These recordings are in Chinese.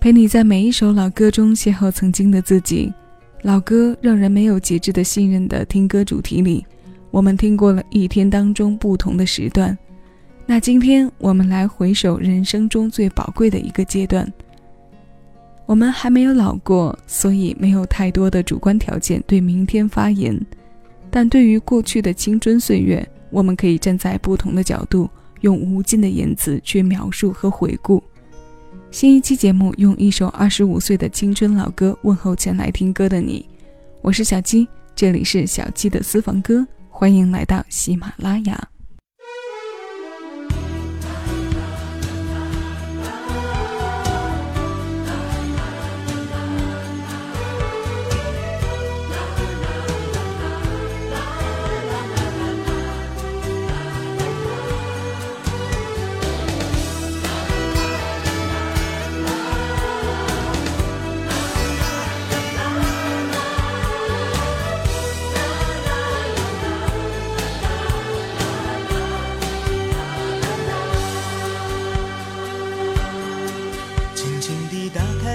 陪你在每一首老歌中邂逅曾经的自己。老歌让人没有节制的信任的听歌主题里，我们听过了一天当中不同的时段。那今天我们来回首人生中最宝贵的一个阶段。我们还没有老过，所以没有太多的主观条件对明天发言。但对于过去的青春岁月，我们可以站在不同的角度，用无尽的言辞去描述和回顾。新一期节目用一首二十五岁的青春老歌问候前来听歌的你，我是小鸡，这里是小鸡的私房歌，欢迎来到喜马拉雅。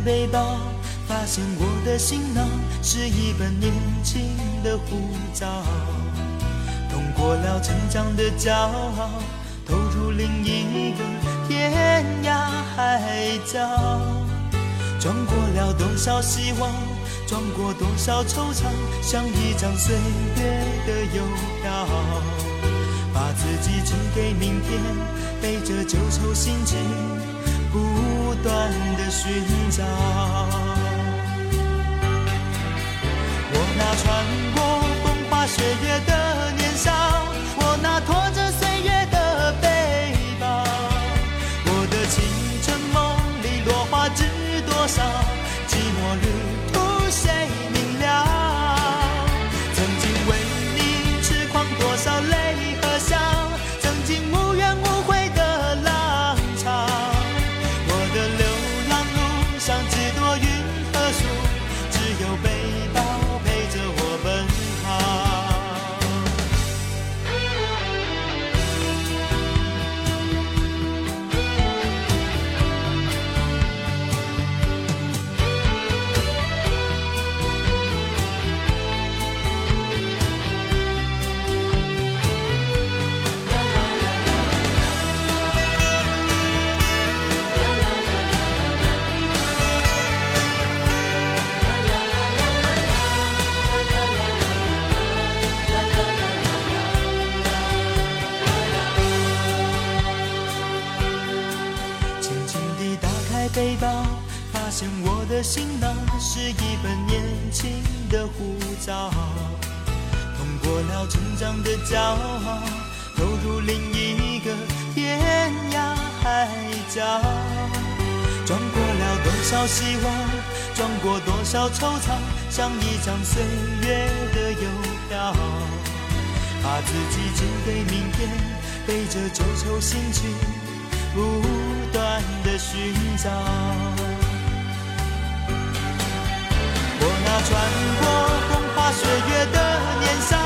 背包，发现我的行囊是一本年轻的护照。通过了成长的骄傲，投入另一个天涯海角。装过了多少希望，装过多少惆怅，像一张岁月的邮票，把自己寄给明天，背着旧愁心情。不断的寻找，我那穿过风花雪月的少希望，装过多少惆怅，像一张岁月的邮票，把自己寄给明天，背着旧愁新情。不。断的寻找，我那穿过风花雪月的年少，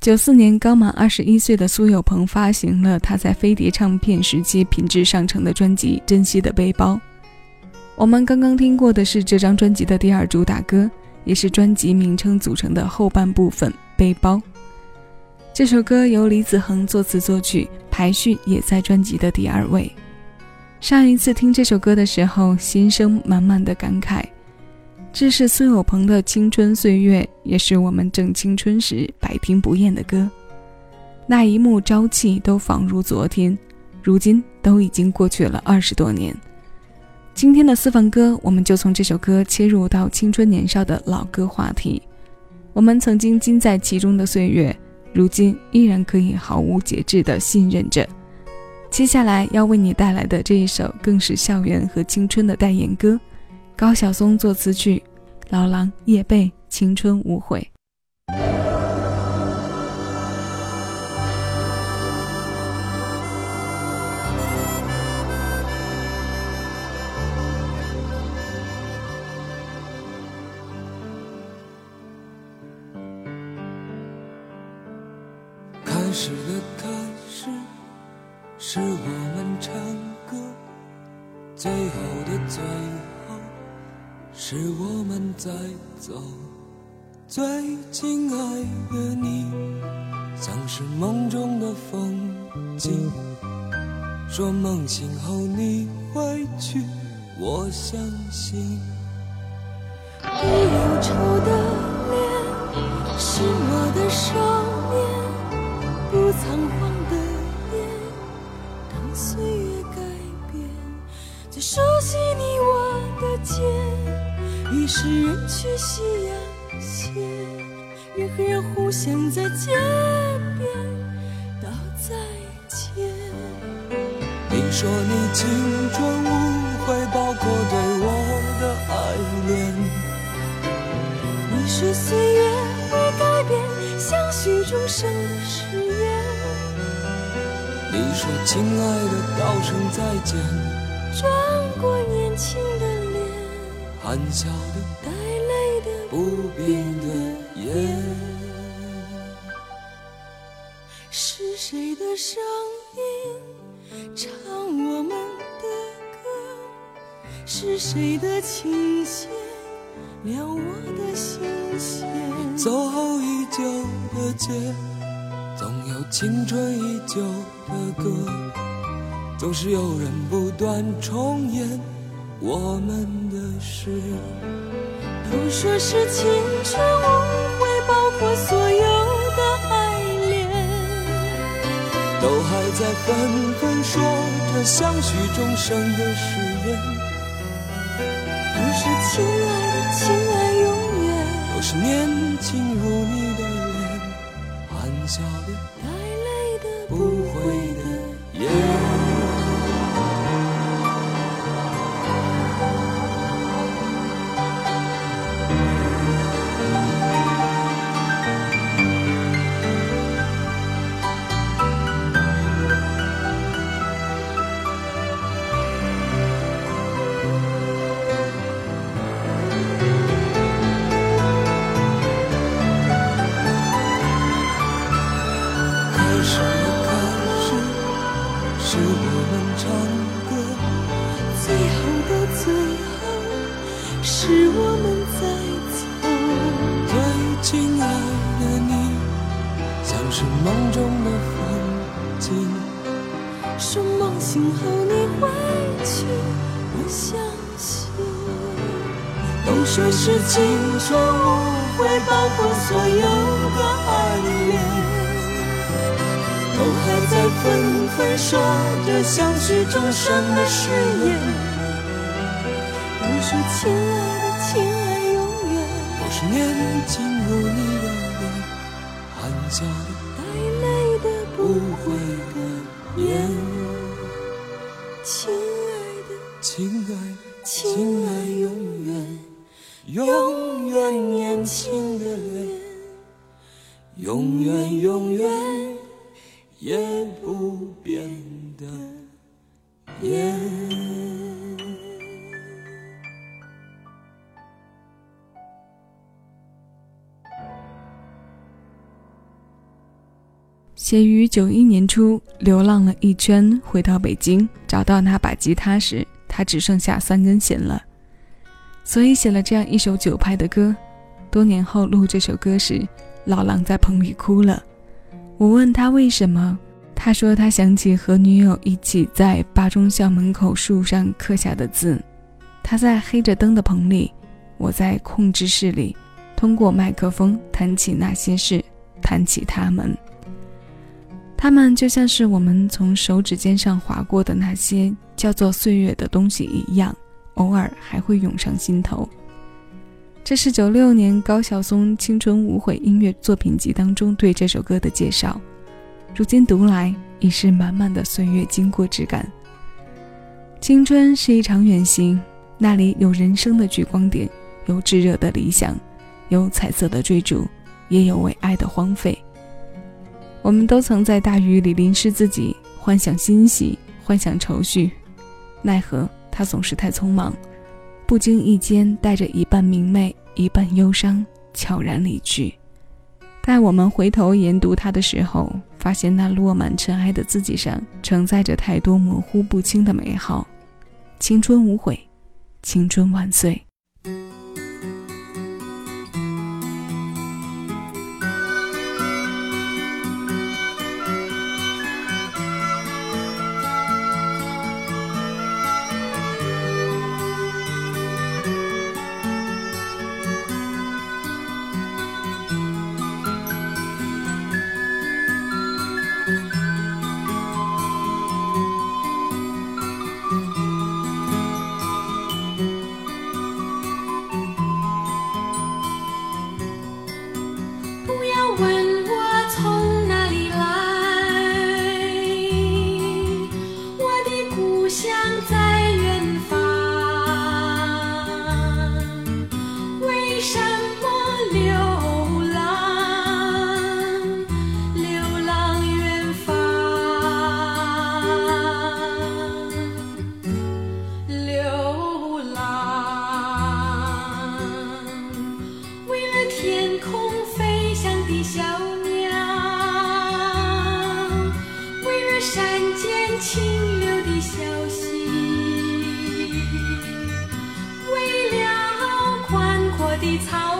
九四年刚满二十一岁的苏有朋发行了他在飞碟唱片时期品质上乘的专辑《珍惜的背包》。我们刚刚听过的是这张专辑的第二主打歌，也是专辑名称组成的后半部分《背包》。这首歌由李子恒作词作曲，排序也在专辑的第二位。上一次听这首歌的时候，心生满满的感慨。这是苏有朋的青春岁月，也是我们正青春时百听不厌的歌。那一幕朝气都仿如昨天，如今都已经过去了二十多年。今天的私房歌，我们就从这首歌切入到青春年少的老歌话题。我们曾经浸在其中的岁月，如今依然可以毫无节制地信任着。接下来要为你带来的这一首，更是校园和青春的代言歌。高晓松作词曲，老狼叶蓓青春无悔。开始的开始，是我们唱歌；最后的最后，是我们在走。最亲爱的你，像是梦中的风景。说梦醒后你会去，我相信。你忧愁的脸，是我的少年。不仓皇的眼，当岁月改变，最熟悉你我的肩。于是人去夕阳斜，人和人互相在街边道再见。你说你青春无悔，包括对我的爱恋。你说岁月会改变，相许终生的誓言。你说亲爱的，道声再见。转过年轻，含笑的，带泪的，不变的眼。是谁的声音唱我们的歌？是谁的琴弦撩我的心弦？走后已久的街，总有青春依旧的歌，总是有人不断重演我们的事。都说是青春无悔，包括所有的爱恋。都还在纷纷说着相许终生的誓言，都是亲爱的，亲爱永远。都是年轻如你的脸，含笑的，带泪的，不悔都说是青春无悔，包括所有的爱恋。都还在纷纷说着相许终生的誓言。都说亲爱的，亲爱永远。都是年轻如你的脸，含笑的，带泪的，不悔的眼。亲爱的，亲爱的，亲爱亲爱永永远远，永远年轻的脸，永远永远也不变的眼。写于九一年初，流浪了一圈，回到北京，找到那把吉他时，他只剩下三根弦了，所以写了这样一首九拍的歌。多年后录这首歌时，老狼在棚里哭了。我问他为什么，他说他想起和女友一起在八中校门口树上刻下的字。他在黑着灯的棚里，我在控制室里，通过麦克风谈起那些事，谈起他们。他们就像是我们从手指尖上划过的那些叫做岁月的东西一样，偶尔还会涌上心头。这是九六年高晓松《青春无悔》音乐作品集当中对这首歌的介绍。如今读来，已是满满的岁月经过之感。青春是一场远行，那里有人生的聚光点，有炙热的理想，有彩色的追逐，也有为爱的荒废。我们都曾在大雨里淋湿自己，幻想欣喜，幻想愁绪，奈何他总是太匆忙，不经意间带着一半明媚，一半忧伤，悄然离去。待我们回头研读他的时候，发现那落满尘埃的字迹上承载着太多模糊不清的美好。青春无悔，青春万岁。草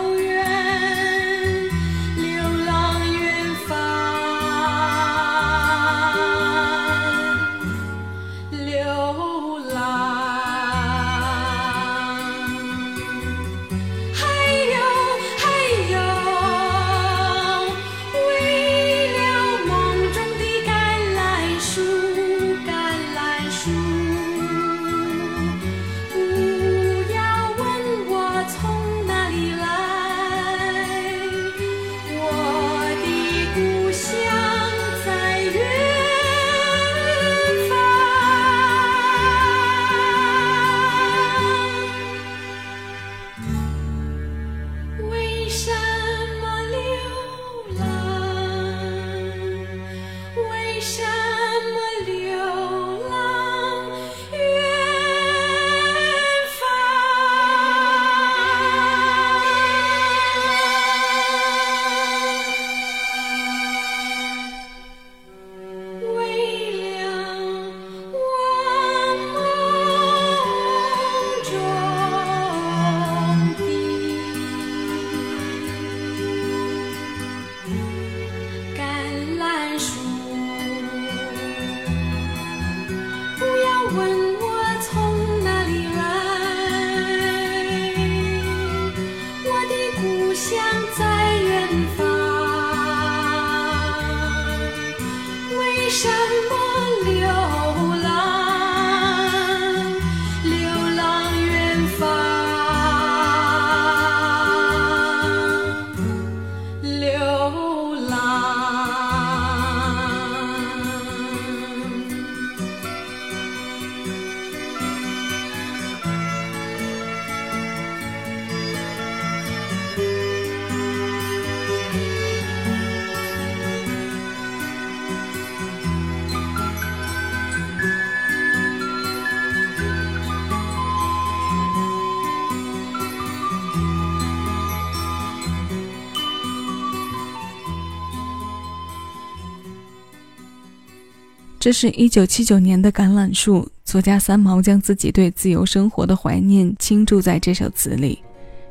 这是一九七九年的《橄榄树》，作家三毛将自己对自由生活的怀念倾注在这首词里，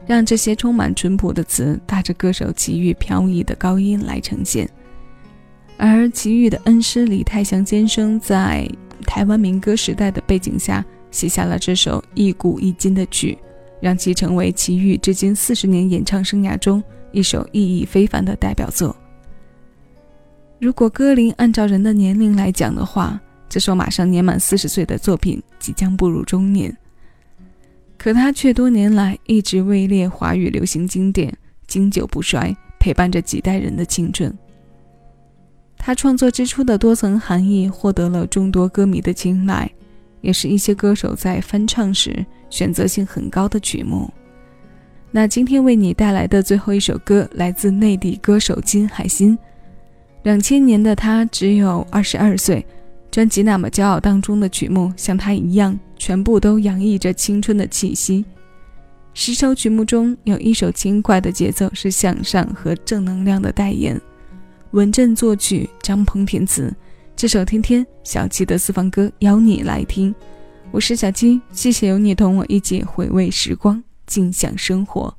让这些充满淳朴的词搭着歌手齐豫飘逸的高音来呈现。而齐豫的恩师李泰祥先生在台湾民歌时代的背景下，写下了这首一古一今的曲，让其成为齐豫至今四十年演唱生涯中一首意义非凡的代表作。如果歌龄按照人的年龄来讲的话，这首马上年满四十岁的作品即将步入中年，可他却多年来一直位列华语流行经典，经久不衰，陪伴着几代人的青春。他创作之初的多层含义获得了众多歌迷的青睐，也是一些歌手在翻唱时选择性很高的曲目。那今天为你带来的最后一首歌，来自内地歌手金海心。两千年的他只有二十二岁，专辑《那么骄傲》当中的曲目像他一样，全部都洋溢着青春的气息。十首曲目中有一首轻快的节奏是向上和正能量的代言，文正作曲，张鹏填词。这首天天小七的私房歌邀你来听，我是小七，谢谢有你同我一起回味时光，尽享生活。